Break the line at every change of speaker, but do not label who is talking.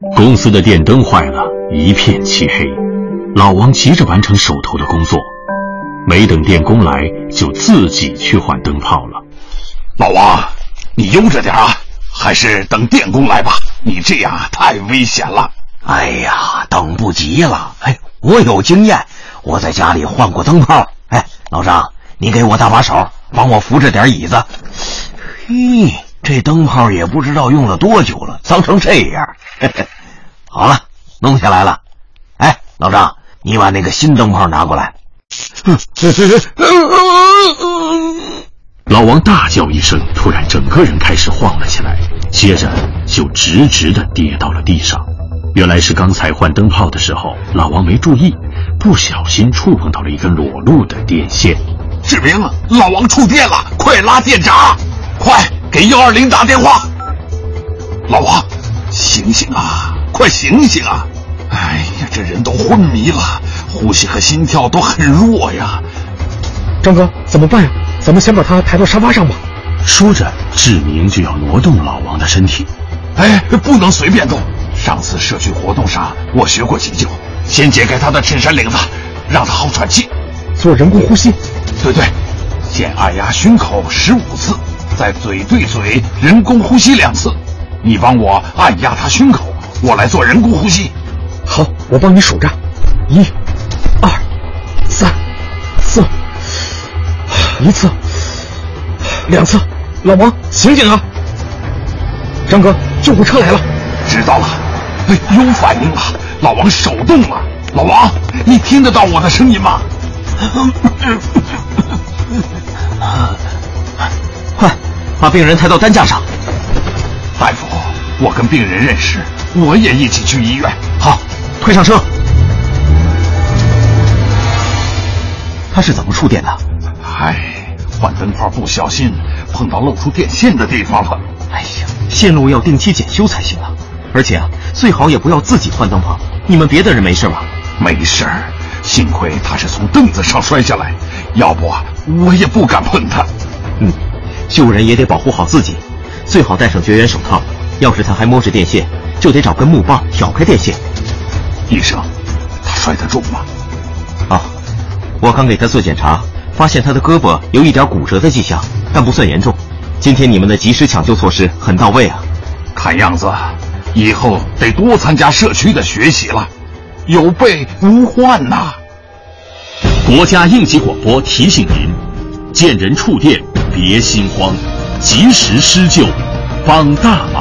公司的电灯坏了，一片漆黑。老王急着完成手头的工作，没等电工来，就自己去换灯泡了。
老王，你悠着点啊，还是等电工来吧。你这样太危险了。
哎呀，等不及了。哎，我有经验，我在家里换过灯泡。哎，老张，你给我搭把手，帮我扶着点椅子。嘿，这灯泡也不知道用了多久了，脏成这样。好了，弄下来了。哎，老张，你把那个新灯泡拿过来。
老王大叫一声，突然整个人开始晃了起来，接着就直直的跌到了地上。原来是刚才换灯泡的时候，老王没注意，不小心触碰到了一根裸露的电线。
志明，老王触电了，快拉电闸！快给幺二零打电话！老王，醒醒啊！快醒醒啊！哎呀，这人都昏迷了，呼吸和心跳都很弱呀。
张哥，怎么办呀？咱们先把他抬到沙发上吧。
说着，志明就要挪动老王的身体。
哎，不能随便动。上次社区活动上，我学过急救，先解开他的衬衫领子，让他好喘气，
做人工呼吸。
对对，先按压胸口十五次，再嘴对嘴人工呼吸两次。你帮我按压他胸口，我来做人工呼吸。
好，我帮你数着，一、二、三、四，一次，两次。老王，醒醒啊！张哥，救护车来了。
知道了。哎，有反应了！老王手动了。老王，你听得到我的声音吗？
把病人抬到担架上。
大夫，我跟病人认识，我也一起去医院。
好，推上车。他是怎么触电的？
唉，换灯泡不小心碰到露出电线的地方了。
哎呀，线路要定期检修才行啊！而且啊，最好也不要自己换灯泡。你们别的人没事吧？
没事儿，幸亏他是从凳子上摔下来，要不我也不敢碰他。
嗯，救人也得保护好自己，最好戴上绝缘手套。要是他还摸着电线，就得找根木棒挑开电线。
医生，他摔得重吗？
啊，我刚给他做检查，发现他的胳膊有一点骨折的迹象，但不算严重。今天你们的及时抢救措施很到位啊，
看样子。以后得多参加社区的学习了，有备无患呐。
国家应急广播提醒您：见人触电别心慌，及时施救，帮大忙。